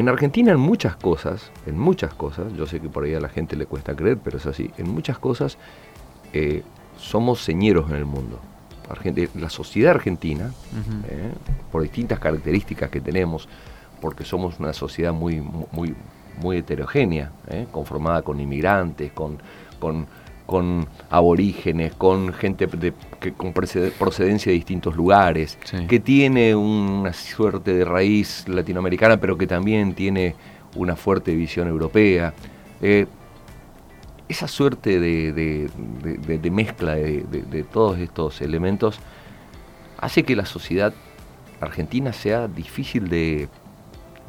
En Argentina en muchas cosas, en muchas cosas, yo sé que por ahí a la gente le cuesta creer, pero es así, en muchas cosas eh, somos señeros en el mundo. la sociedad argentina, eh, por distintas características que tenemos, porque somos una sociedad muy, muy, muy heterogénea, eh, conformada con inmigrantes, con, con, con aborígenes, con gente de, que, con procedencia de distintos lugares, que tiene una suerte de raíz latinoamericana, pero que también tiene una fuerte visión europea. Eh, esa suerte de, de mezcla de, todos estos elementos hace que la sociedad argentina sea difícil de,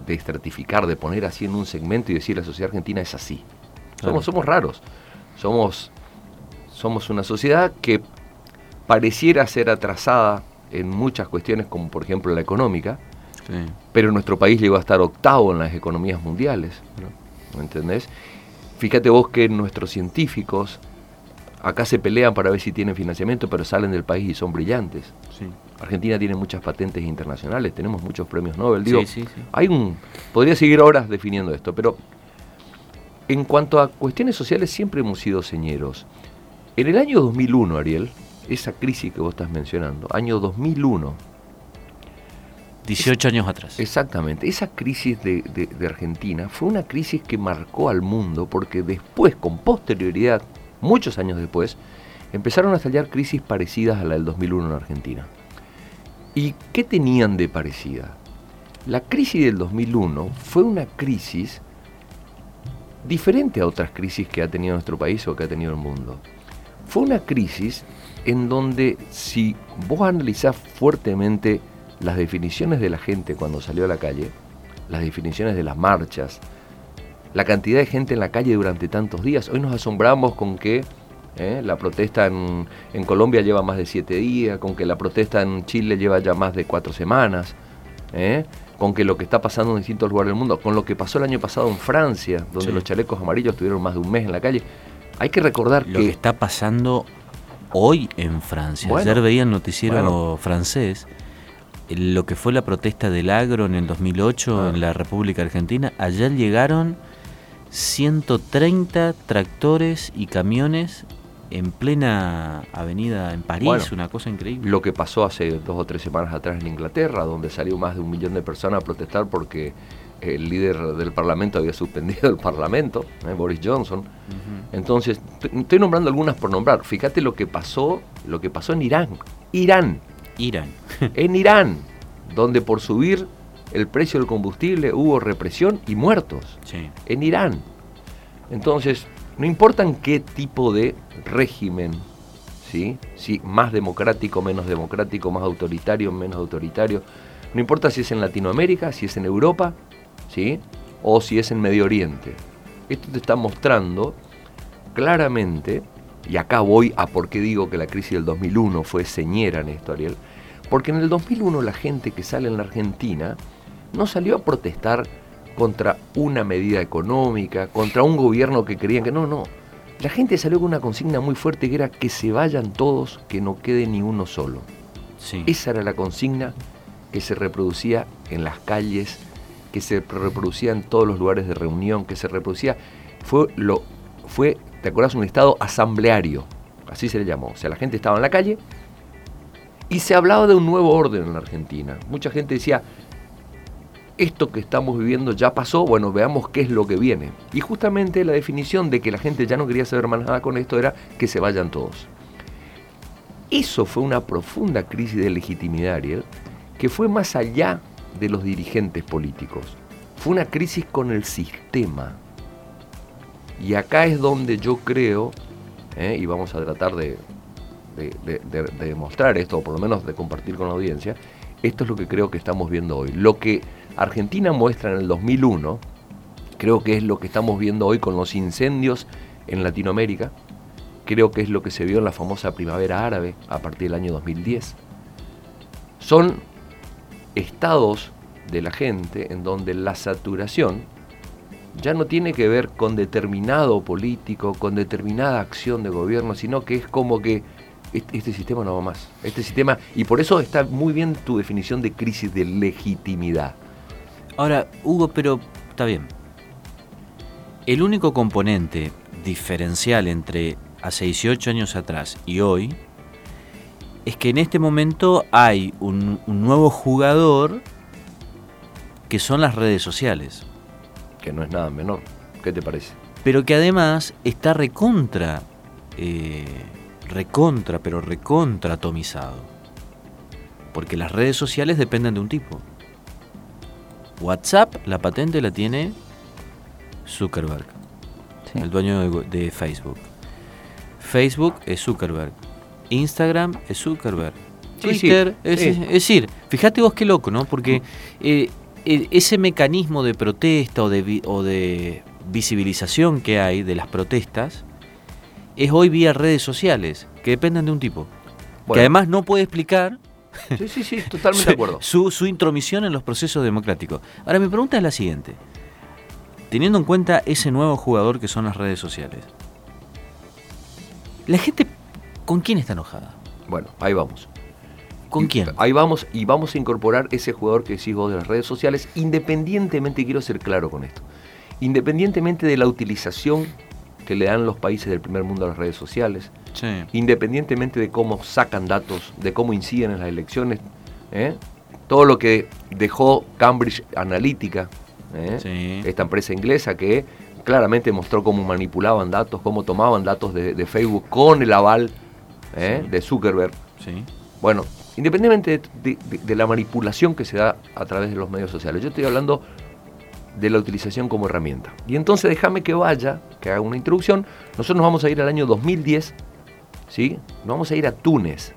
estratificar, de poner así en un segmento y decir la sociedad argentina es así. Somos, somos raros. Somos somos una sociedad que pareciera ser atrasada en muchas cuestiones, como por ejemplo la económica, pero nuestro país llegó a estar octavo en las economías mundiales. ¿Me entendés? Fíjate vos que nuestros científicos acá se pelean para ver si tienen financiamiento, pero salen del país y son brillantes. Argentina tiene muchas patentes internacionales, tenemos muchos premios Nobel. Digo, hay un. Podría seguir horas definiendo esto, pero en cuanto a cuestiones sociales siempre hemos sido señeros. En el año 2001, Ariel, esa crisis que vos estás mencionando, año 2001. 18 años atrás. Exactamente, esa crisis de, Argentina fue una crisis que marcó al mundo porque después, con posterioridad, muchos años después, empezaron a estallar crisis parecidas a la del 2001 en Argentina. ¿Y qué tenían de parecida? La crisis del 2001 fue una crisis diferente a otras crisis que ha tenido nuestro país o que ha tenido el mundo. Fue una crisis en donde si vos analizás fuertemente las definiciones de la gente cuando salió a la calle, las definiciones de las marchas, la cantidad de gente en la calle durante tantos días, hoy nos asombramos con que eh, la protesta en, Colombia lleva más de siete días, con que la protesta en Chile lleva ya más de cuatro semanas, eh, con que lo que está pasando en distintos lugares del mundo, con lo que pasó el año pasado en Francia, donde los chalecos amarillos estuvieron más de un mes en la calle. Hay que recordar lo que, está pasando hoy en Francia. Ayer veía el noticiero francés lo que fue la protesta del agro en el 2008 ah. en la República Argentina. Ayer llegaron 130 tractores y camiones en plena avenida en París, una cosa increíble. Lo que pasó hace dos o tres semanas atrás en Inglaterra, donde salió más de un millón de personas a protestar porque el líder del Parlamento había suspendido el Parlamento, ¿eh? Boris Johnson. Entonces, estoy nombrando algunas por nombrar. Fíjate lo que pasó, lo que pasó en Irán. Irán. Irán. en Irán, donde por subir el precio del combustible hubo represión y muertos. Sí. En Irán. Entonces, no importa en qué tipo de régimen, ¿sí? Si más democrático, menos democrático, más autoritario, menos autoritario. No importa si es en Latinoamérica, si es en Europa, ¿sí? o si es en Medio Oriente. Esto te está mostrando claramente, y acá voy a por qué digo que la crisis del 2001 fue señera en esto, Ariel, porque en el 2001 la gente que sale en la Argentina no salió a protestar contra una medida económica, contra un gobierno que creían que no, no. La gente salió con una consigna muy fuerte que era que se vayan todos, que no quede ni uno solo. Esa era la consigna que se reproducía en las calles, que se reproducía en todos los lugares de reunión, que se reproducía, fue, lo, fue ¿te acuerdas? Un estado asambleario, así se le llamó. O sea, la gente estaba en la calle y se hablaba de un nuevo orden en la Argentina. Mucha gente decía, esto que estamos viviendo ya pasó, bueno, veamos qué es lo que viene. Y justamente la definición de que la gente ya no quería saber más nada con esto era que se vayan todos. Eso fue una profunda crisis de legitimidad, que fue más allá de los dirigentes políticos. Fue una crisis con el sistema. Y acá es donde yo creo, ¿eh? y vamos a tratar de, demostrar esto, o por lo menos de compartir con la audiencia, esto es lo que creo que estamos viendo hoy. Lo que Argentina muestra en el 2001, creo que es lo que estamos viendo hoy con los incendios en Latinoamérica, creo que es lo que se vio en la famosa primavera árabe a partir del año 2010. Son estados de la gente en donde la saturación ya no tiene que ver con determinado político, con determinada acción de gobierno, sino que es como que este, sistema no va más. Este sistema, y por eso está muy bien tu definición de crisis de legitimidad. Ahora, Hugo, pero está bien. El único componente diferencial entre hace 18 años atrás y hoy es que en este momento hay un, nuevo jugador que son las redes sociales. Que no es nada menor. ¿Qué te parece? Pero que además está recontra, eh, recontra, pero recontra atomizado. Porque las redes sociales dependen de un tipo. WhatsApp, la patente la tiene Zuckerberg, el dueño de Facebook. Facebook es Zuckerberg. Instagram es Zuckerberg. Twitter es, es, decir, fíjate vos qué loco, ¿no? Porque eh, ese mecanismo de protesta o de, o de visibilización que hay de las protestas es hoy vía redes sociales, que dependen de un tipo. Que además no puede explicar Sí, sí, sí, totalmente de acuerdo. Su, su, intromisión en los procesos democráticos. Ahora, mi pregunta es la siguiente. Teniendo en cuenta ese nuevo jugador que son las redes sociales, ¿la gente con quién está enojada? Bueno, ahí vamos. ¿Con quién? Ahí vamos y vamos a incorporar ese jugador que decís vos de las redes sociales, independientemente, quiero ser claro con esto, independientemente de la utilización que le dan los países del primer mundo a las redes sociales, independientemente de cómo sacan datos, de cómo inciden en las elecciones, ¿eh? todo lo que dejó Cambridge Analytica, ¿eh? esta empresa inglesa que claramente mostró cómo manipulaban datos, cómo tomaban datos de, Facebook con el aval ¿eh? de Zuckerberg. Bueno, independientemente de, la manipulación que se da a través de los medios sociales, yo estoy hablando de la utilización como herramienta. Y entonces déjame que vaya, que haga una introducción. Nosotros nos vamos a ir al año 2010, ¿sí? Nos vamos a ir a Túnez.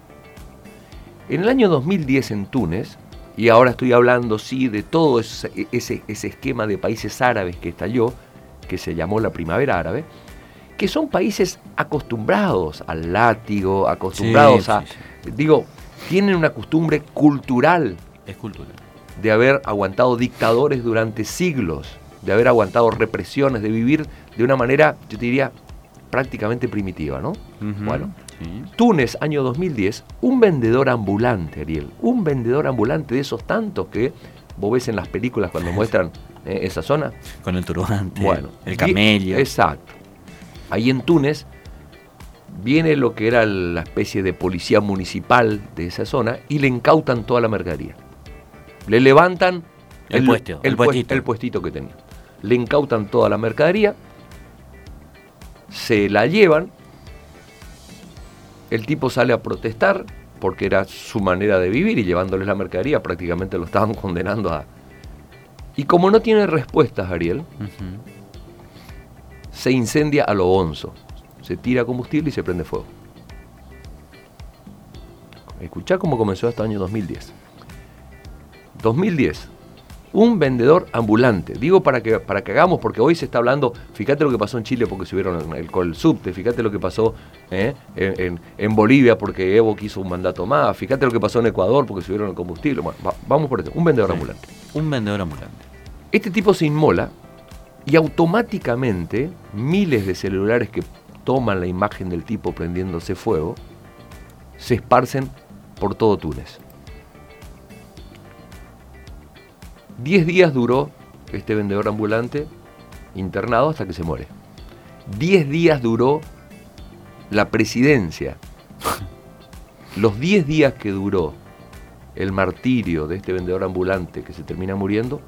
En el año 2010 en Túnez, y ahora estoy hablando, sí, de todo ese, ese, esquema de países árabes que estalló, que se llamó la primavera árabe, que son países acostumbrados al látigo, acostumbrados a, digo, tienen una costumbre cultural. Es cultural de haber aguantado dictadores durante siglos, de haber aguantado represiones, de vivir de una manera, yo te diría, prácticamente primitiva, ¿no? Bueno, Túnez, año 2010, un vendedor ambulante, Ariel, un vendedor ambulante de esos tantos que vos ves en las películas cuando muestran eh, esa zona. Con el turbante, bueno, el camello. exacto. Ahí en Túnez viene lo que era la especie de policía municipal de esa zona y le incautan toda la mercadería. Le levantan el, puesto, el, puestito. que tenía. Le incautan toda la mercadería, se la llevan, el tipo sale a protestar porque era su manera de vivir y llevándoles la mercadería prácticamente lo estaban condenando a... Y como no tiene respuestas, Ariel, se incendia a lo onzo, se tira combustible y se prende fuego. Escuchá cómo comenzó hasta el año 2010. 2010. Un vendedor ambulante. Digo para que, para que hagamos, porque hoy se está hablando, fíjate lo que pasó en Chile porque subieron el, el subte, fíjate lo que pasó eh, en, Bolivia porque Evo quiso un mandato más, fíjate lo que pasó en Ecuador porque subieron el combustible. vamos por eso, un vendedor ambulante. Un vendedor ambulante. Este tipo se inmola y automáticamente miles de celulares que toman la imagen del tipo prendiéndose fuego se esparcen por todo Túnez. Diez días duró este vendedor ambulante internado hasta que se muere. Diez días duró la presidencia. Los diez días que duró el martirio de este vendedor ambulante que se termina muriendo,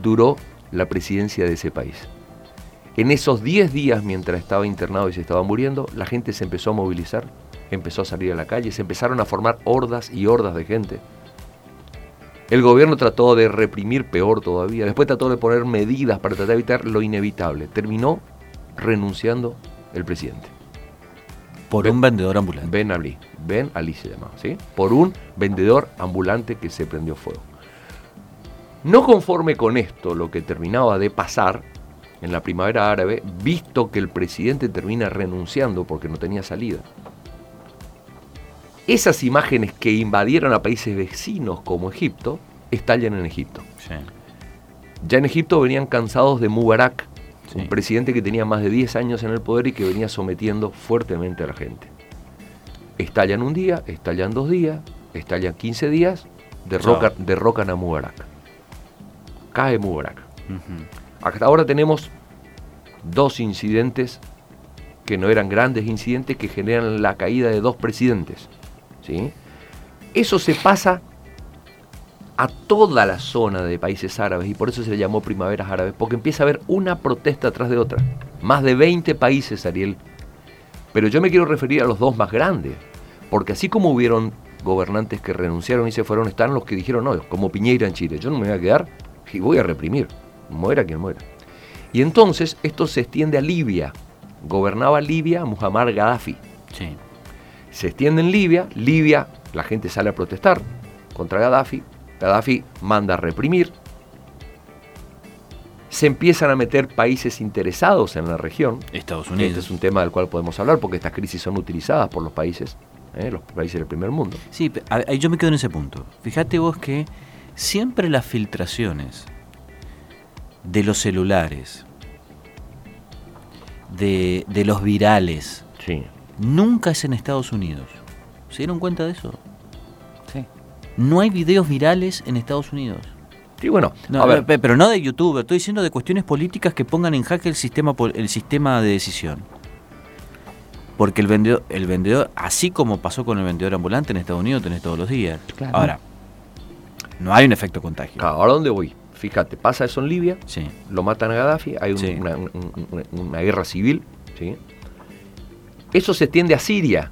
duró la presidencia de ese país. En esos diez días, mientras estaba internado y se estaba muriendo, la gente se empezó a movilizar, empezó a salir a la calle, se empezaron a formar hordas y hordas de gente el gobierno trató de reprimir peor todavía, después trató de poner medidas para tratar de evitar lo inevitable. Terminó renunciando el presidente. Por un vendedor ambulante. Ben Ali. Ben Ali se llamaba, ¿sí? Por un vendedor ambulante que se prendió fuego. No conforme con esto, lo que terminaba de pasar en la primavera árabe, visto que el presidente termina renunciando porque no tenía salida, esas imágenes que invadieron a países vecinos como Egipto, estallan en Egipto. Ya en Egipto venían cansados de Mubarak, un presidente que tenía más de 10 años en el poder y que venía sometiendo fuertemente a la gente. Estallan un día, estallan dos días, estallan 15 días, derrocan, derrocan a Mubarak. Cae Mubarak. Hasta ahora tenemos dos incidentes que no eran grandes incidentes que generan la caída de dos presidentes. ¿sí? Eso se pasa a toda la zona de países árabes y por eso se le llamó primaveras árabes, porque empieza a haber una protesta tras de otra. Más de 20 países, Ariel. Pero yo me quiero referir a los dos más grandes, porque así como hubieron gobernantes que renunciaron y se fueron, están los que dijeron, no, como Piñeira en Chile, yo no me voy a quedar y voy a reprimir, muera quien muera. Y entonces esto se extiende a Libia. Gobernaba Libia Muhammad Gaddafi. Sí. Se extiende en Libia, Libia, la gente sale a protestar contra Gaddafi, Gaddafi manda a reprimir, se empiezan a meter países interesados en la región. Estados Unidos. Este es un tema del cual podemos hablar porque estas crisis son utilizadas por los países, ¿eh? los países del primer mundo. Sí, yo me quedo en ese punto. Fíjate vos que siempre las filtraciones de los celulares, de, de los virales, Sí. nunca es en Estados Unidos. ¿Se dieron cuenta de eso? Sí. No hay videos virales en Estados Unidos. Sí, bueno, No, a ver, pe- pero no de YouTube, estoy diciendo de cuestiones políticas que pongan en jaque el sistema, el sistema de decisión. Porque el vendedor, el vendedor, así como pasó con el vendedor ambulante en Estados Unidos, tenés todos los días. Claro. Ahora, no hay un efecto contagio. claro, ¿ahora dónde voy? Fíjate, pasa eso en Libia, Sí. lo matan a Gaddafi, hay un- Sí. una, un- un- una guerra civil, ¿sí? Eso se extiende a Siria.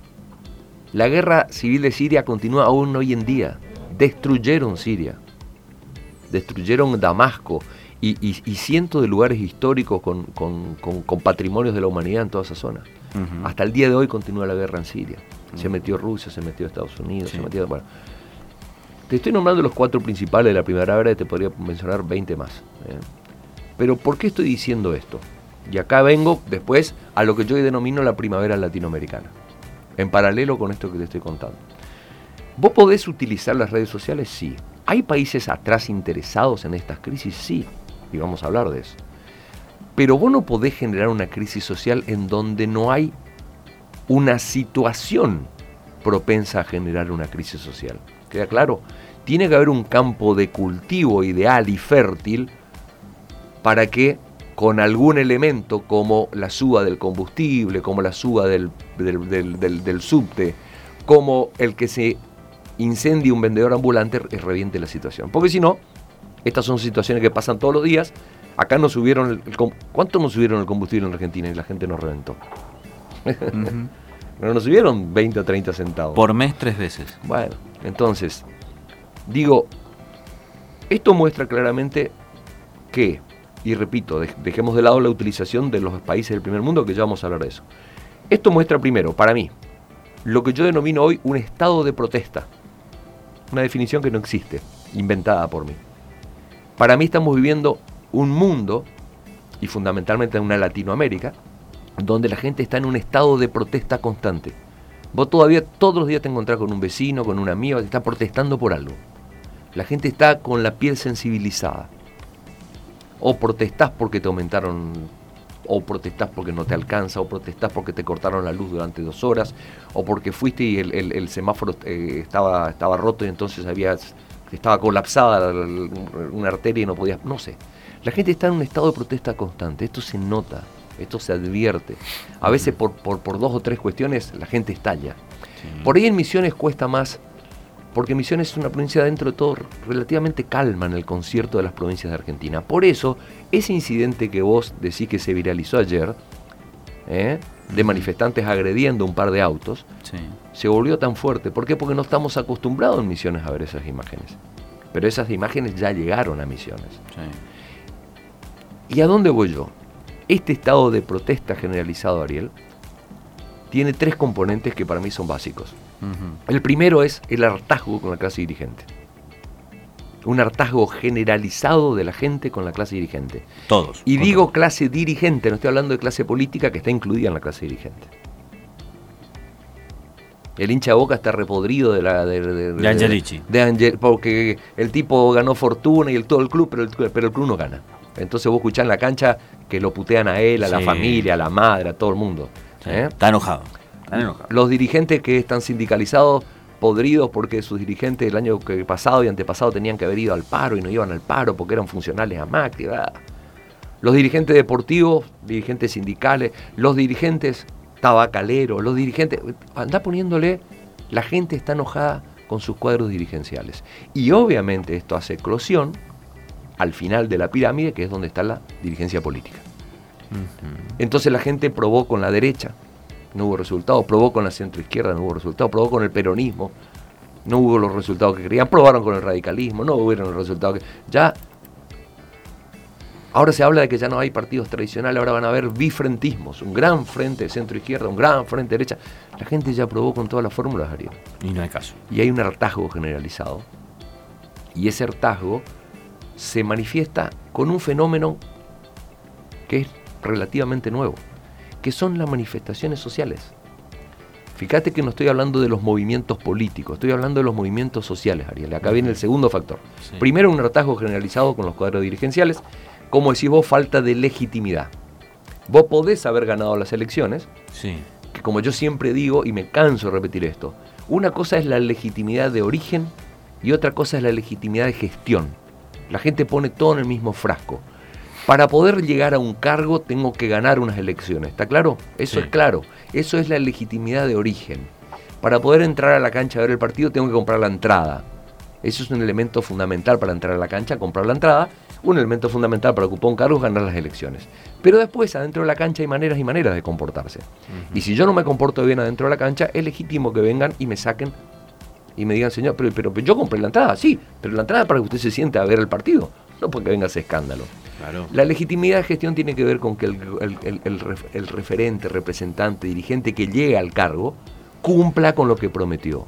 La guerra civil de Siria continúa aún hoy en día. Destruyeron Siria, destruyeron Damasco y, y- y cientos de lugares históricos con, con- con- con patrimonios de la humanidad en toda esa zona. Hasta el día de hoy continúa la guerra en Siria. Se metió Rusia, se metió Estados Unidos, Sí. se metió... Bueno, te estoy nombrando los cuatro principales de la primera era y te podría mencionar 20 más. ¿eh? Pero ¿por qué estoy diciendo esto? Y acá vengo después a lo que yo denomino la primavera latinoamericana. En paralelo con esto que te estoy contando. ¿Vos podés utilizar las redes sociales? Sí. ¿Hay países atrás interesados en estas crisis? Sí. Y vamos a hablar de eso. Pero vos no podés generar una crisis social en donde no hay una situación propensa a generar una crisis social. ¿Queda claro? Tiene que haber un campo de cultivo ideal y fértil para que con algún elemento como la suba del combustible, como la suba del, subte, como el que se incendie un vendedor ambulante, re- reviente la situación. Porque si no, estas son situaciones que pasan todos los días. Acá nos subieron el, ¿Cuánto nos subieron el combustible en Argentina y la gente nos reventó? No nos subieron 20 o 30 centavos. Por mes tres veces. Bueno, entonces, digo, esto muestra claramente que, y repito, dej- dejemos de lado la utilización de los países del primer mundo, que ya vamos a hablar de eso. Esto muestra primero, para mí, lo que yo denomino hoy un estado de protesta. Una definición que no existe, inventada por mí. Para mí estamos viviendo un mundo, y fundamentalmente en una Latinoamérica, donde la gente está en un estado de protesta constante. Vos todavía todos los días te encontrás con un vecino, con una amiga que está protestando por algo. La gente está con la piel sensibilizada. O protestás porque te aumentaron, o protestás porque no te alcanza, o protestás porque te cortaron la luz durante dos horas, o porque fuiste y el, semáforo eh, estaba, estaba roto y entonces había, estaba colapsada la- la- una arteria y no podías, no sé. La gente está en un estado de protesta constante, esto se nota, esto se advierte. A veces por, por, por dos o tres cuestiones la gente estalla. Sí. Por ahí en Misiones cuesta más, porque Misiones es una provincia dentro de todo relativamente calma en el concierto de las provincias de Argentina. Por eso, ese incidente que vos decís que se viralizó ayer, ¿eh? de manifestantes agrediendo un par de autos, Sí. se volvió tan fuerte. ¿Por qué? Porque no estamos acostumbrados en Misiones a ver esas imágenes. Pero esas imágenes ya llegaron a Misiones. sí. ¿Y a dónde voy yo? Este estado de protesta generalizado, Ariel, tiene tres componentes que para mí son básicos. El primero es el hartazgo con la clase dirigente. Un hartazgo generalizado de la gente con la clase dirigente. Todos. Y digo todos. clase dirigente, no estoy hablando de clase política que está incluida en la clase dirigente. El hincha de boca está repodrido de la de, de, De Angelici. de Angel- porque el tipo ganó fortuna y el todo el club, pero el, pero el club no gana. Entonces vos escuchás en la cancha que lo putean a él, a la familia, a la madre, a todo el mundo. Sí, ¿eh? Está enojado. Está enojado. Los dirigentes que están sindicalizados, podridos porque sus dirigentes el año pasado y antepasado tenían que haber ido al paro y no iban al paro porque eran funcionales a Macri. Los dirigentes deportivos, dirigentes sindicales, los dirigentes tabacaleros, los dirigentes... Anda poniéndole... La gente está enojada con sus cuadros dirigenciales. Y obviamente esto hace eclosión al final de la pirámide, que es donde está la dirigencia política. Entonces la gente probó con la derecha, no hubo resultados, probó con la centroizquierda, no hubo resultados, probó con el peronismo, no hubo los resultados que querían, probaron con el radicalismo, no hubieron los resultados que... Ya, ahora se habla de que ya no hay partidos tradicionales, ahora van a haber bifrentismos, un gran frente de centro-izquierda, un gran frente de derecha. La gente ya probó con todas las fórmulas, Ariel. Y no hay caso. Y hay un hartazgo generalizado. Y ese hartazgo se manifiesta con un fenómeno que es relativamente nuevo, que son las manifestaciones sociales. Fíjate que no estoy hablando de los movimientos políticos, estoy hablando de los movimientos sociales, Ariel. Acá viene el segundo factor. Primero, un hartazgo generalizado con los cuadros dirigenciales. Como decís vos, falta de legitimidad. Vos podés haber ganado las elecciones, sí. que como yo siempre digo, y me canso de repetir esto, una cosa es la legitimidad de origen y otra cosa es la legitimidad de gestión. La gente pone todo en el mismo frasco. Para poder llegar a un cargo tengo que ganar unas elecciones, ¿está claro? Eso es claro. Eso es la legitimidad de origen. Para poder entrar a la cancha a ver el partido tengo que comprar la entrada. Eso es un elemento fundamental para entrar a la cancha, comprar la entrada. Un elemento fundamental para ocupar un cargo es ganar las elecciones. Pero después, adentro de la cancha hay maneras y maneras de comportarse. Y si yo no me comporto bien adentro de la cancha, es legítimo que vengan y me saquen y me digan, señor, pero, pero, yo compré la entrada, sí, pero la entrada para que usted se siente a ver el partido, no porque venga ese escándalo. La legitimidad de gestión tiene que ver con que el, referente, representante, dirigente que llegue al cargo cumpla con lo que prometió.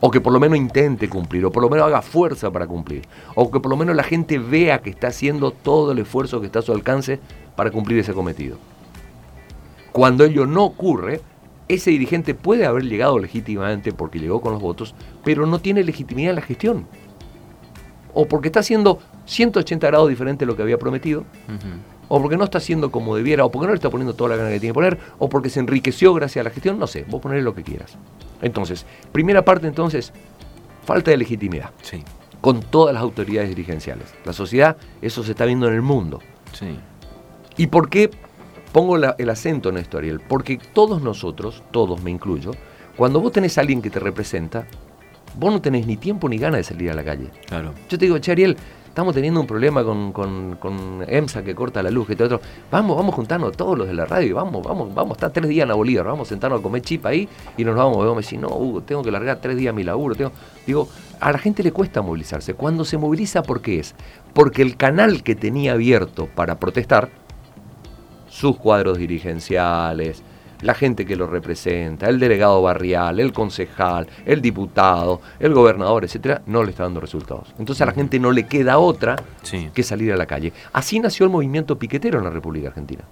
O que por lo menos intente cumplir, o por lo menos haga fuerza para cumplir. O que por lo menos la gente vea que está haciendo todo el esfuerzo que está a su alcance para cumplir ese cometido. Cuando ello no ocurre, ese dirigente puede haber llegado legítimamente porque llegó con los votos, pero no tiene legitimidad en la gestión. O porque está haciendo 180 grados diferente de lo que había prometido, o porque no está haciendo como debiera, o porque no le está poniendo toda la gana que tiene que poner, o porque se enriqueció gracias a la gestión, no sé, vos poner lo que quieras. Entonces, primera parte entonces, falta de legitimidad. Sí. Con todas las autoridades dirigenciales. La sociedad, eso se está viendo en el mundo. Sí. ¿Y por qué pongo el acento en esto, Ariel? Porque todos nosotros, todos me incluyo, cuando vos tenés a alguien que te representa, vos no tenés ni tiempo ni ganas de salir a la calle. Claro. Yo te digo, che, Ariel, estamos teniendo un problema con, con, EMSA que corta la luz, que todo otro. Vamos, vamos a juntarnos todos los de la radio, vamos, vamos, vamos estar tres días en la Bolívar, vamos a sentarnos a comer chip ahí y nos vamos. Vamos a decir, no, Hugo, tengo que largar tres días mi laburo. Tengo... Digo, a la gente le cuesta movilizarse. Cuando se moviliza, ¿por qué es? Porque el canal que tenía abierto para protestar, sus cuadros dirigenciales, la gente que lo representa, el delegado barrial, el concejal, el diputado, el gobernador, etcétera, no le está dando resultados. Entonces a la gente no le queda otra que salir a la calle. Así nació el movimiento piquetero en la República Argentina.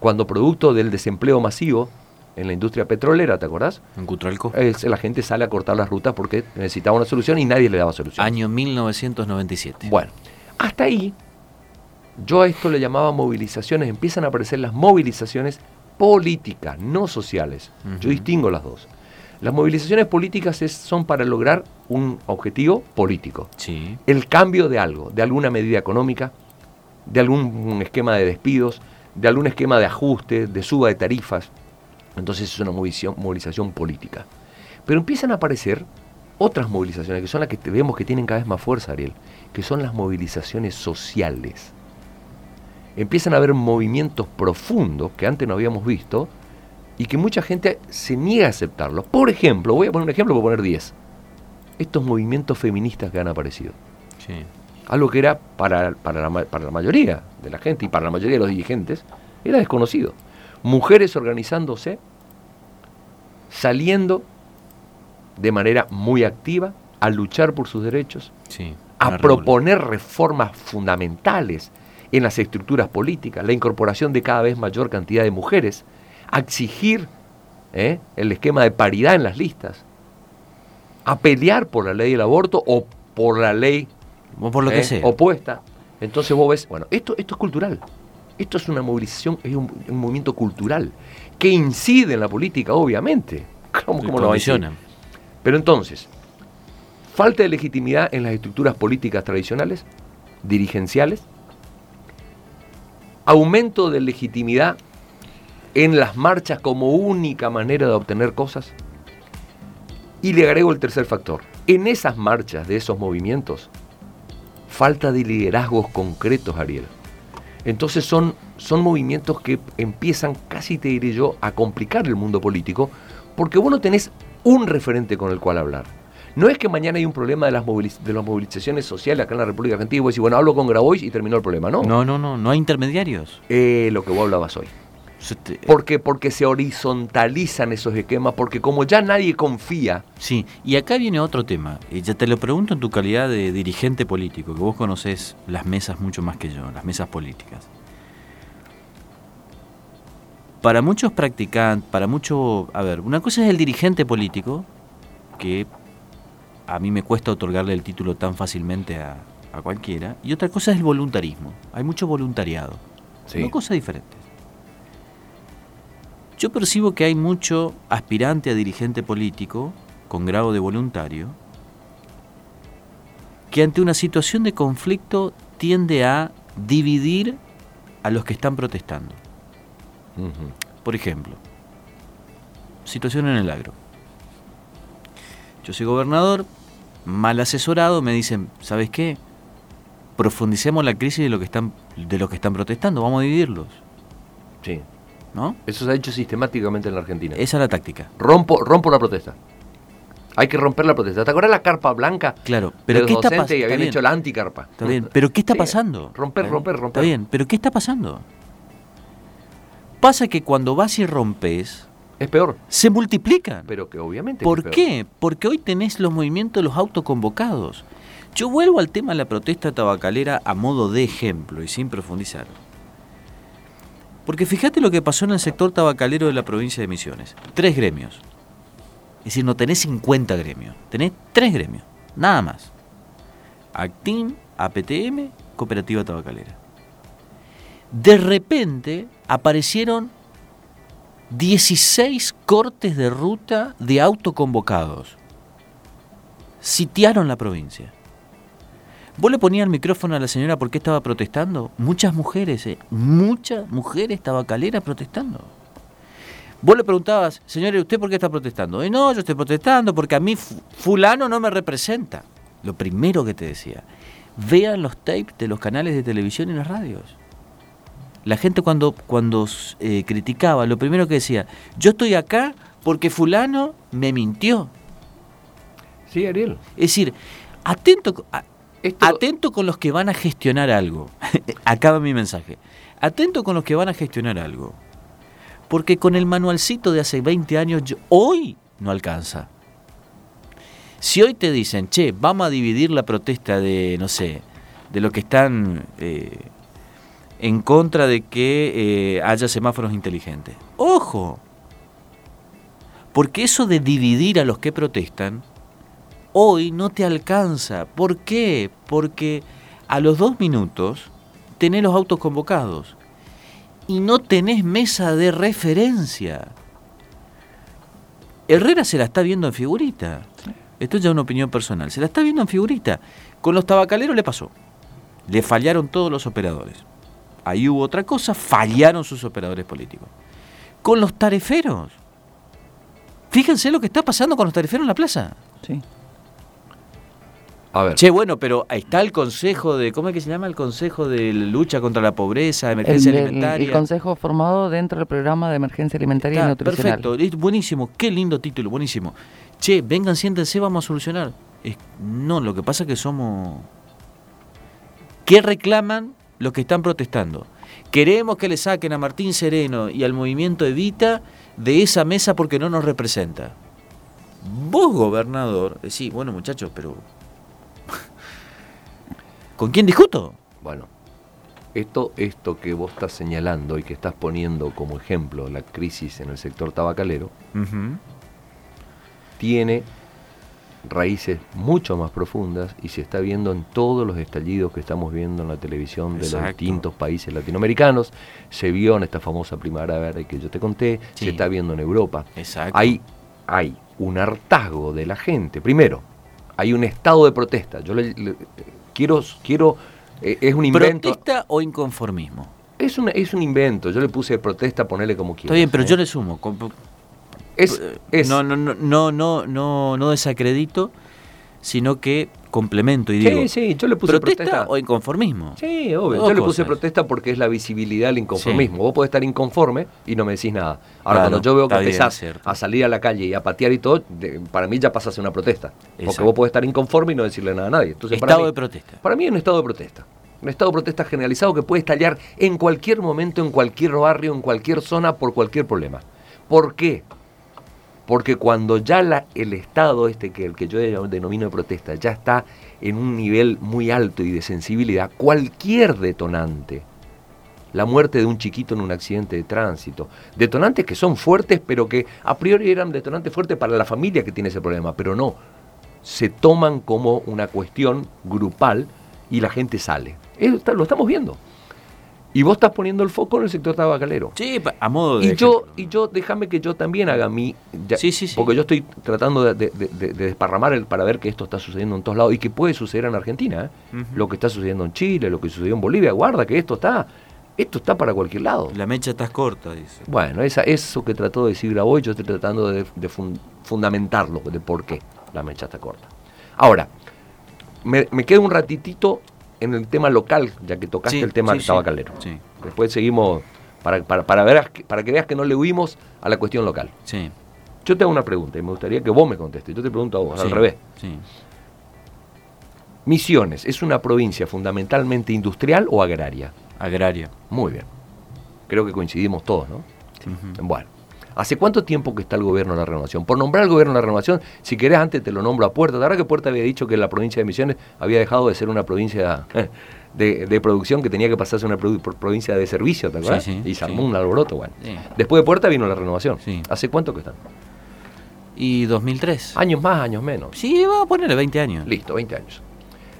Cuando producto del desempleo masivo en la industria petrolera, ¿te acordás? En Cutralco. la gente sale a cortar las rutas porque necesitaba una solución y nadie le daba solución. Año 1997. Bueno, hasta ahí yo a esto le llamaba movilizaciones, empiezan a aparecer las movilizaciones políticas, no sociales. Yo distingo las dos. Las movilizaciones políticas son para lograr un objetivo político. Sí. El cambio de algo, de alguna medida económica, de algún esquema de despidos, de algún esquema de ajuste, de suba de tarifas. Entonces es una movilización, movilización política. Pero empiezan a aparecer otras movilizaciones, que son las que vemos que tienen cada vez más fuerza, Ariel, que son las movilizaciones sociales empiezan a haber movimientos profundos que antes no habíamos visto y que mucha gente se niega a aceptarlos. Por ejemplo, voy a poner un ejemplo, voy a poner 10. Estos movimientos feministas que han aparecido. Sí. Algo que era para, para, la, para la mayoría de la gente y para la mayoría de los dirigentes, era desconocido. Mujeres organizándose, saliendo de manera muy activa a luchar por sus derechos, a proponer reformas fundamentales en las estructuras políticas, la incorporación de cada vez mayor cantidad de mujeres, a exigir ¿eh? el esquema de paridad en las listas, a pelear por la ley del aborto o por la ley por lo que ¿eh? sea. opuesta. Entonces vos ves, bueno, esto, esto es cultural. Esto es una movilización, es un, movimiento cultural que incide en la política, obviamente. ¿Cómo, cómo lo Pero entonces, falta de legitimidad en las estructuras políticas tradicionales, dirigenciales, aumento de legitimidad en las marchas como única manera de obtener cosas. Y le agrego el tercer factor. En esas marchas de esos movimientos, falta de liderazgos concretos, Ariel. Entonces son, son movimientos que empiezan, casi te diré yo, a complicar el mundo político, porque vos no tenés un referente con el cual hablar. No es que mañana hay un problema de las, de las movilizaciones sociales acá en la República Argentina y vos decís, bueno, hablo con Grabois y terminó el problema, ¿no? No, no, no, no hay intermediarios. Eh, lo que vos hablabas hoy. Porque, porque se horizontalizan esos esquemas, porque como ya nadie confía. Sí, y acá viene otro tema. Y ya te lo pregunto en tu calidad de dirigente político, que vos conocés las mesas mucho más que yo, las mesas políticas. Para muchos practicantes, para muchos. A ver, una cosa es el dirigente político, que a mí me cuesta otorgarle el título tan fácilmente a, cualquiera, y otra cosa es el voluntarismo. Hay mucho voluntariado. Son cosas diferentes. Yo percibo que hay mucho aspirante a dirigente político con grado de voluntario que ante una situación de conflicto tiende a dividir a los que están protestando. Por ejemplo, situación en el agro. Yo soy gobernador, mal asesorado, me dicen, ¿sabes qué? Profundicemos la crisis de lo que están de los que están protestando, vamos a dividirlos. Sí. ¿No? Eso se ha hecho sistemáticamente en la Argentina. Esa es la táctica. Rompo, rompo la protesta. Hay que romper la protesta. ¿Te acuerdas la carpa blanca? Claro, pero ¿qué está pasando? Y habían hecho la anticarpa. Está bien, pero ¿qué está pasando? Romper, romper, romper. Está bien, pero ¿qué está pasando? Pasa que cuando vas y rompes, es peor. Se multiplican. Pero que obviamente. ¿Por qué? Porque hoy tenés los movimientos de los autoconvocados. Yo vuelvo al tema de la protesta tabacalera a modo de ejemplo y sin profundizar. Porque fíjate lo que pasó en el sector tabacalero de la provincia de Misiones. Tres gremios. Es decir, no tenés 50 gremios, tenés tres gremios, nada más. Actim, APTM, Cooperativa Tabacalera. De repente aparecieron 16 cortes de ruta de autoconvocados. Sitiaron la provincia. ¿Vos le ponías el micrófono a la señora porque estaba protestando? Muchas mujeres, eh, muchas mujeres tabacaleras protestando. Vos le preguntabas, señora, ¿usted por qué está protestando? Y no, yo estoy protestando porque a mí fulano no me representa. Lo primero que te decía, vean los tapes de los canales de televisión y las radios. La gente cuando, cuando eh, criticaba, lo primero que decía, yo estoy acá porque fulano me mintió. Sí, Ariel. Es decir, atento, atento con los que van a gestionar algo. Acaba mi mensaje. Atento con los que van a gestionar algo. Porque con el manualcito de hace 20 años, hoy no alcanza. Si hoy te dicen, che, vamos a dividir la protesta de, no sé, de lo que están eh, en contra de que eh, haya semáforos inteligentes. ¡Ojo! Porque eso de dividir a los que protestan, hoy no te alcanza. ¿Por qué? Porque a los dos minutos tenés los autos convocados y no tenés mesa de referencia. Herrera se la está viendo en figurita. Esto es ya una opinión personal. Se la está viendo en figurita. Con los tabacaleros le pasó. Le fallaron todos los operadores ahí hubo otra cosa, fallaron sus operadores políticos. Con los tareferos. Fíjense lo que está pasando con los tareferos en la plaza. Sí. A ver. Che, bueno, pero está el consejo de, ¿cómo es que se llama? El consejo de lucha contra la pobreza, emergencia alimentaria. El, consejo formado dentro del programa de emergencia alimentaria y nutricional. Perfecto, buenísimo, qué lindo título, buenísimo. Che, vengan, siéntense, vamos a solucionar. no, lo que pasa es que somos... ¿Qué reclaman los que están protestando. Queremos que le saquen a Martín Sereno y al movimiento Evita de esa mesa porque no nos representa. Vos, gobernador, decís, bueno muchachos, pero... ¿Con quién discuto? Bueno, esto, esto que vos estás señalando y que estás poniendo como ejemplo la crisis en el sector tabacalero, tiene raíces mucho más profundas y se está viendo en todos los estallidos que estamos viendo en la televisión de los distintos países latinoamericanos. Se vio en esta famosa primavera verde que yo te conté, se está viendo en Europa. Hay, hay un hartazgo de la gente. Primero, hay un estado de protesta. Yo le, quiero, quiero eh, es un invento. ¿Protesta o inconformismo? es un, es un invento. Yo le puse protesta, ponerle como quiera. Está bien, pero yo le sumo. Es, es, no, no, no, no, no, no, no desacredito, sino que complemento y digo. Sí, sí, yo le puse protesta, o inconformismo. Sí, obvio. yo le puse protesta porque es la visibilidad del inconformismo. Vos podés estar inconforme y no me decís nada. Ahora, cuando yo veo que empezás a salir a la calle y a patear y todo, para mí ya pasa a ser una protesta. Porque vos podés estar inconforme y no decirle nada a nadie. Entonces, estado de protesta. Para mí es un estado de protesta. Un estado de protesta generalizado que puede estallar en cualquier momento, en cualquier barrio, en cualquier zona, por cualquier problema. ¿Por qué? Porque cuando ya la, el Estado este, que el que yo denomino de protesta, ya está en un nivel muy alto y de sensibilidad, cualquier detonante, la muerte de un chiquito en un accidente de tránsito, detonantes que son fuertes, pero que a priori eran detonantes fuertes para la familia que tiene ese problema, pero no, se toman como una cuestión grupal y la gente sale. lo estamos viendo. Y vos estás poniendo el foco en el sector tabacalero. Sí, a modo de. Y yo, y yo, déjame que yo también haga mi. sí, sí, sí. Porque yo estoy tratando de, desparramar el, para ver que esto está sucediendo en todos lados y que puede suceder en Argentina. ¿eh? Lo que está sucediendo en Chile, lo que sucedió en Bolivia. Guarda que esto está. Esto está para cualquier lado. La mecha está corta, dice. Bueno, esa, eso que trató de decir Graboy, yo estoy tratando de, fundamentarlo, de por qué la mecha está corta. Ahora, me, me queda un ratitito en el tema local, ya que tocaste el tema sí, tabacalero. Después seguimos para, para, ver, para que veas que no le huimos a la cuestión local. Yo te hago una pregunta y me gustaría que vos me contestes. Yo te pregunto a vos, al revés. Misiones, ¿es una provincia fundamentalmente industrial o agraria? Agraria. Muy bien. Creo que coincidimos todos, ¿no? Bueno. ¿Hace cuánto tiempo que está el gobierno de la renovación? Por nombrar al gobierno de la renovación, si querés antes te lo nombro a Puerta. La verdad que Puerta había dicho que la provincia de Misiones había dejado de ser una provincia de, producción que tenía que pasarse a una provincia de servicio, ¿te acuerdas? y se armó un alboroto, bueno. Después de Puerta vino la renovación. ¿Hace cuánto que están? Y 2003. Años más, años menos. Sí, vamos a ponerle 20 años. Listo, 20 años.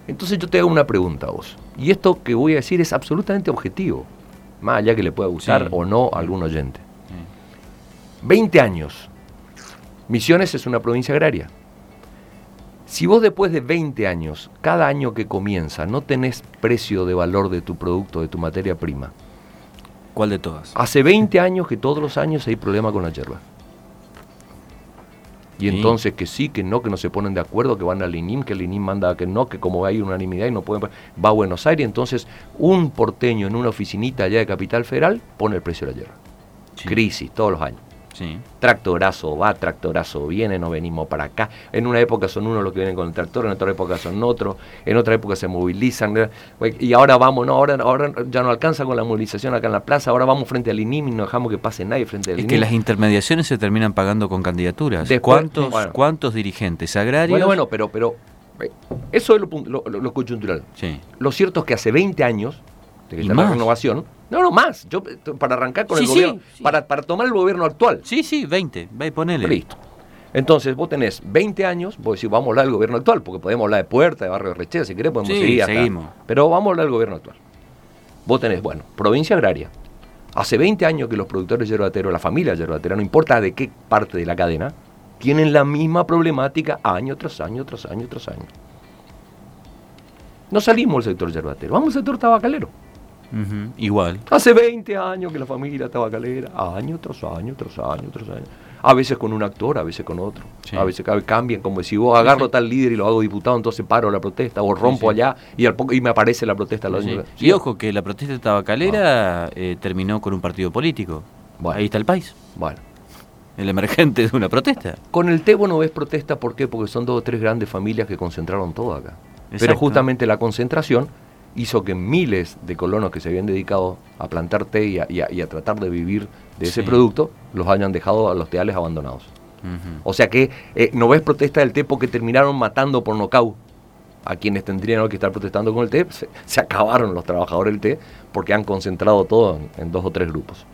Entonces yo te hago una pregunta a vos. Y esto que voy a decir es absolutamente objetivo. Más allá que le pueda gustar o no a algún oyente. 20 años. Misiones es una provincia agraria. Si vos después de 20 años, cada año que comienza, no tenés precio de valor de tu producto, de tu materia prima. ¿Cuál de todas? Hace 20 años que todos los años hay problema con la hierba. Y entonces que sí, que no, que no se ponen de acuerdo, que van al INIM, que el INIM manda que no, que como hay unanimidad y no pueden... Va a Buenos Aires, entonces un porteño en una oficinita allá de Capital Federal pone el precio de la hierba. Crisis, todos los años. Tractorazo va, tractorazo viene, no venimos para acá. En una época son unos los que vienen con el tractor, en otra época son otros, en otra época se movilizan. Y ahora vamos, no, ahora, ahora ya no alcanza con la movilización acá en la plaza, ahora vamos frente al INIM y no dejamos que pase nadie frente al INIM. Es que las intermediaciones se terminan pagando con candidaturas. ¿Cuántos, ¿Cuántos dirigentes agrarios? Bueno, bueno, pero, pero eh, eso es lo, lo, coyuntural. Lo cierto es que hace 20 años de que está la renovación, no, no, más. Yo, para arrancar con el gobierno, Para, para tomar el gobierno actual. Sí, sí, 20. Ve, ponele. Listo. Entonces, vos tenés 20 años, vos decís, vamos a hablar del gobierno actual, porque podemos hablar de Puerta, de Barrio de Rechea, si querés podemos seguir acá. seguimos. Pero vamos a hablar del gobierno actual. Vos tenés, bueno, provincia agraria. Hace 20 años que los productores yerbateros, la familia yerbatera, no importa de qué parte de la cadena, tienen la misma problemática año tras año, tras año, tras año. No salimos del sector yerbatero, vamos al sector tabacalero. Igual. Hace 20 años que la familia tabacalera, año tras año, tras año, tras año. A veces con un actor, a veces con otro. A veces cambian, como si vos agarro tal líder y lo hago diputado, entonces paro la protesta, o rompo allá y, al poco, y me aparece la protesta. y ojo, que la protesta tabacalera ah. eh, terminó con un partido político. Ahí está el país. Bueno. El emergente de una protesta. Con el Tebo no ves protesta, ¿por qué? Porque son dos o tres grandes familias que concentraron todo acá. Pero justamente la concentración hizo que miles de colonos que se habían dedicado a plantar té y a, tratar de vivir de ese producto, los hayan dejado a los teales abandonados. O sea que eh, no ves protesta del té porque terminaron matando por nocau a quienes tendrían que estar protestando con el té, se, acabaron los trabajadores del té porque han concentrado todo en, dos o tres grupos.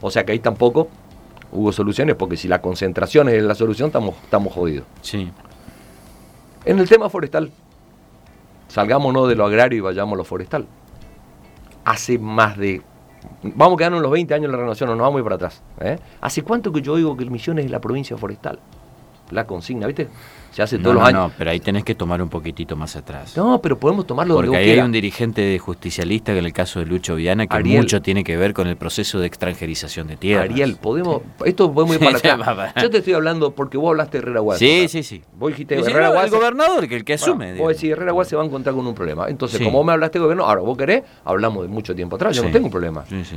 O sea que ahí tampoco hubo soluciones porque si la concentración es la solución estamos, estamos jodidos. Sí. En el tema forestal, Salgámonos de lo agrario y vayamos a lo forestal. Hace más de... Vamos a quedarnos en los 20 años de la renovación, no nos vamos a ir para atrás. ¿eh? ¿Hace cuánto que yo digo que el Misiones es la provincia forestal? La consigna, ¿viste? Se hace todos los años. No, pero ahí tenés que tomar un poquitito más atrás. No, pero podemos tomarlo Porque ahí hay un dirigente justicialista, que en el caso de Lucho Viana, que mucho tiene que ver con el proceso de extranjerización de tierra. Ariel, podemos. Esto podemos ir para atrás. Yo te estoy hablando porque vos hablaste de Herrera Guas. Sí, sí, sí. Vos dijiste Herrera Guas. El gobernador, que el que asume. vos decís, Herrera Guas se va a encontrar con un problema. Entonces, como vos me hablaste de gobierno, ahora vos querés, hablamos de mucho tiempo atrás. Yo no tengo un problema. Sí, sí.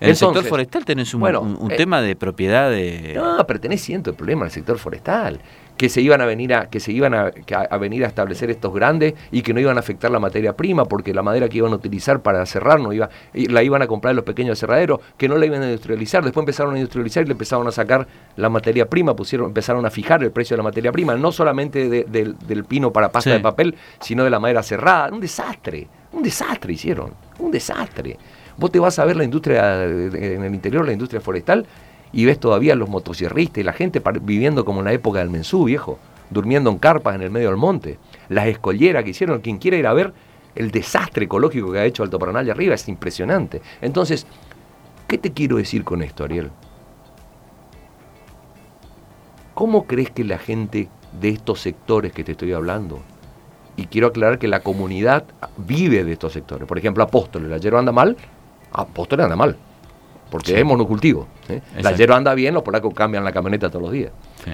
En el sector forestal tenés un, un, eh, tema de propiedad de. No, pero tenés cientos de problemas en el sector forestal que se iban a venir a que se iban a, venir a establecer estos grandes y que no iban a afectar la materia prima porque la madera que iban a utilizar para cerrar no iba la iban a comprar los pequeños cerraderos que no la iban a industrializar. Después empezaron a industrializar y le empezaron a sacar la materia prima pusieron empezaron a fijar el precio de la materia prima no solamente del pino para pasta de papel sino de la madera cerrada. Un desastre un desastre hicieron un desastre vos te vas a ver la industria en el interior la industria forestal y ves todavía los motosierristas y la gente viviendo como en la época del Mensú, viejo, durmiendo en carpas en el medio del monte, las escolleras que hicieron, quien quiera ir a ver el desastre ecológico que ha hecho Alto Paraná allá arriba, es impresionante. Entonces, ¿qué te quiero decir con esto, Ariel? ¿Cómo crees que la gente de estos sectores que te estoy hablando, y quiero aclarar que la comunidad vive de estos sectores, por ejemplo, Apóstoles, la hierba anda mal, Apóstoles anda mal, porque es monocultivo. ¿eh? La hierba anda bien, los polacos cambian la camioneta todos los días.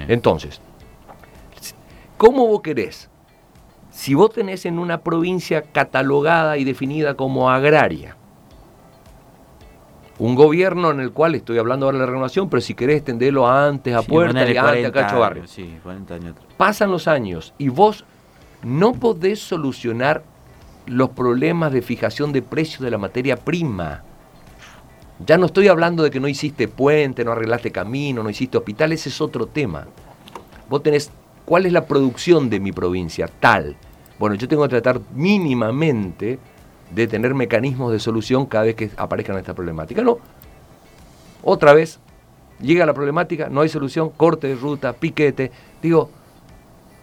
Entonces, ¿cómo vos querés? Si vos tenés en una provincia catalogada y definida como agraria, un gobierno en el cual estoy hablando ahora de la renovación, pero si querés extenderlo antes a Puerta y antes a Cacho Barrio. Pasan los años y vos no podés solucionar los problemas de fijación de precios de la materia prima. Ya no estoy hablando de que no hiciste puente, no arreglaste camino, no hiciste hospital, ese es otro tema. Vos tenés, ¿cuál es la producción de mi provincia? Tal. Bueno, yo tengo que tratar mínimamente de tener mecanismos de solución cada vez que aparezcan esta problemática. No. Otra vez, llega la problemática, no hay solución, corte de ruta, piquete. Digo,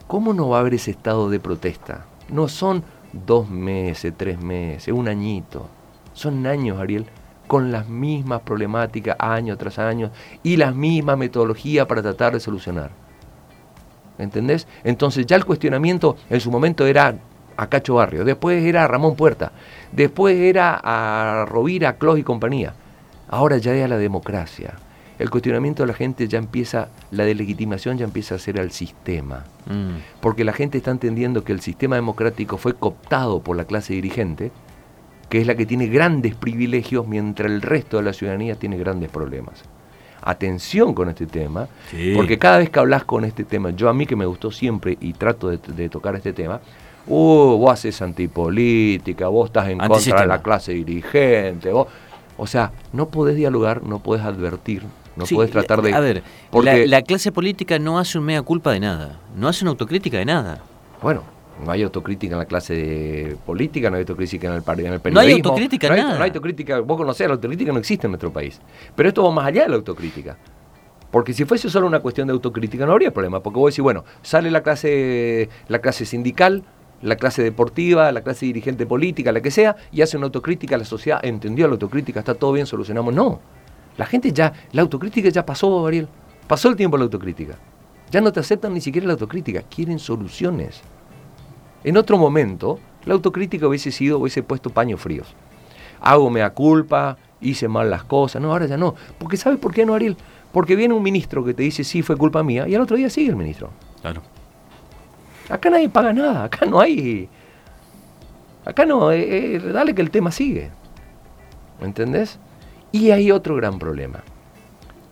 ¿cómo no va a haber ese estado de protesta? No son dos meses, tres meses, un añito. Son años, Ariel con las mismas problemáticas año tras año y la misma metodología para tratar de solucionar. ¿Entendés? Entonces ya el cuestionamiento en su momento era a Cacho Barrio, después era a Ramón Puerta, después era a Rovira, Clos y compañía. Ahora ya es la democracia. El cuestionamiento de la gente ya empieza, la delegitimación ya empieza a ser al sistema. Mm. Porque la gente está entendiendo que el sistema democrático fue cooptado por la clase dirigente que es la que tiene grandes privilegios mientras el resto de la ciudadanía tiene grandes problemas. Atención con este tema, porque cada vez que hablas con este tema, yo a mí que me gustó siempre y trato de, tocar este tema, uh, vos haces antipolítica, vos estás en contra de la clase dirigente, vos, o sea, no podés dialogar, no podés advertir, no podés tratar de... A ver, porque, la clase política no hace un mea culpa de nada, no hace una autocrítica de nada. Bueno, no hay autocrítica en la clase política, no hay autocrítica en el, en el periodismo. No hay autocrítica no hay, nada. No hay autocrítica, vos conocés, la autocrítica no existe en nuestro país. Pero esto va más allá de la autocrítica. Porque si fuese solo una cuestión de autocrítica no habría problema, porque vos decís, bueno, sale la clase, la clase sindical, la clase deportiva, la clase dirigente política, la que sea, y hace una autocrítica, la sociedad entendió la autocrítica, está todo bien, solucionamos. No, la gente ya, la autocrítica ya pasó, Ariel, pasó el tiempo de la autocrítica. Ya no te aceptan ni siquiera la autocrítica, quieren soluciones. En otro momento, la autocrítica hubiese sido, hubiese puesto paños fríos. Hago mea culpa, hice mal las cosas. No, ahora ya no. Porque ¿sabes por qué no, Ariel? Porque viene un ministro que te dice, sí, fue culpa mía, y al otro día sigue el ministro. Claro. Acá nadie paga nada, acá no hay... Acá no, eh, eh, dale que el tema sigue. ¿Me entendés? Y hay otro gran problema.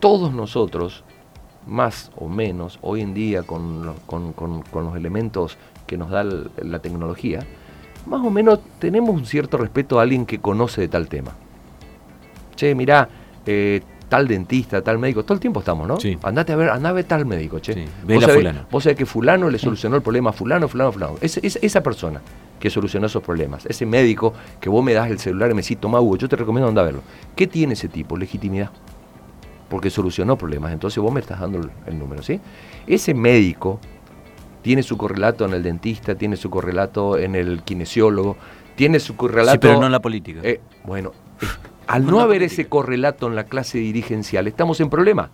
Todos nosotros, más o menos, hoy en día con, con los elementos que nos da la tecnología, más o menos tenemos un cierto respeto a alguien que conoce de tal tema. Che, mirá, eh, tal dentista, tal médico, todo el tiempo estamos, ¿no? Sí. Andate a ver, andá a ver tal médico, che. Sí. ¿Vos, sabés, fulano. vos sabés que fulano le solucionó el problema a fulano, fulano, fulano. Es, esa persona que solucionó esos problemas, ese médico que vos me das el celular y me decís, toma Hugo, yo te recomiendo andar a verlo. ¿Qué tiene ese tipo? Legitimidad. Porque solucionó problemas, entonces vos me estás dando el número, ¿sí? Ese médico tiene su correlato en el dentista, tiene su correlato en el kinesiólogo, tiene su correlato... Sí, pero no en la política. Eh, bueno, al no, haber ese correlato en la clase dirigencial, estamos en problema.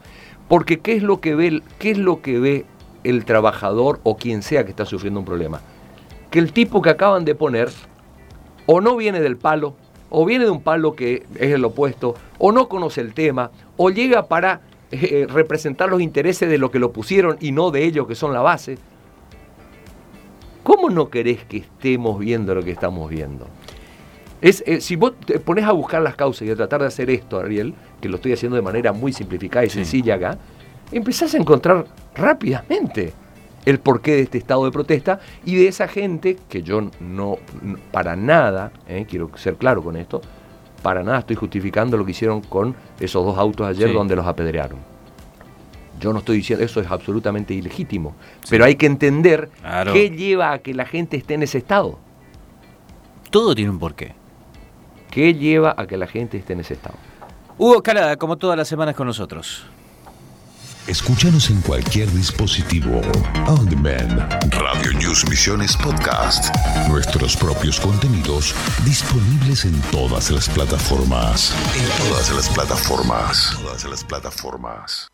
Porque ¿qué es lo que ve, qué es lo que ve el trabajador o quien sea que está sufriendo un problema. Que el tipo que acaban de poner o no viene del palo, o viene de un palo que es el opuesto, o no conoce el tema, o llega para eh, representar los intereses de lo que lo pusieron y no de ellos que son la base. ¿Cómo no querés que estemos viendo lo que estamos viendo? Es, eh, si vos te pones a buscar las causas y a tratar de hacer esto, Ariel, que lo estoy haciendo de manera muy simplificada y sencilla acá, empezás a encontrar rápidamente el porqué de este estado de protesta y de esa gente que yo no, para nada, eh, quiero ser claro con esto, para nada estoy justificando lo que hicieron con esos dos autos ayer donde los apedrearon. Yo no estoy diciendo, eso es absolutamente ilegítimo, pero hay que entender qué lleva a que la gente esté en ese estado. Todo tiene un porqué. ¿Qué lleva a que la gente esté en ese estado? Hugo Calada, como todas las semanas con nosotros. Escúchanos en cualquier dispositivo. On demand. Radio News Misiones Podcast. Nuestros propios contenidos disponibles en todas las plataformas. En todas las plataformas. Todas las plataformas.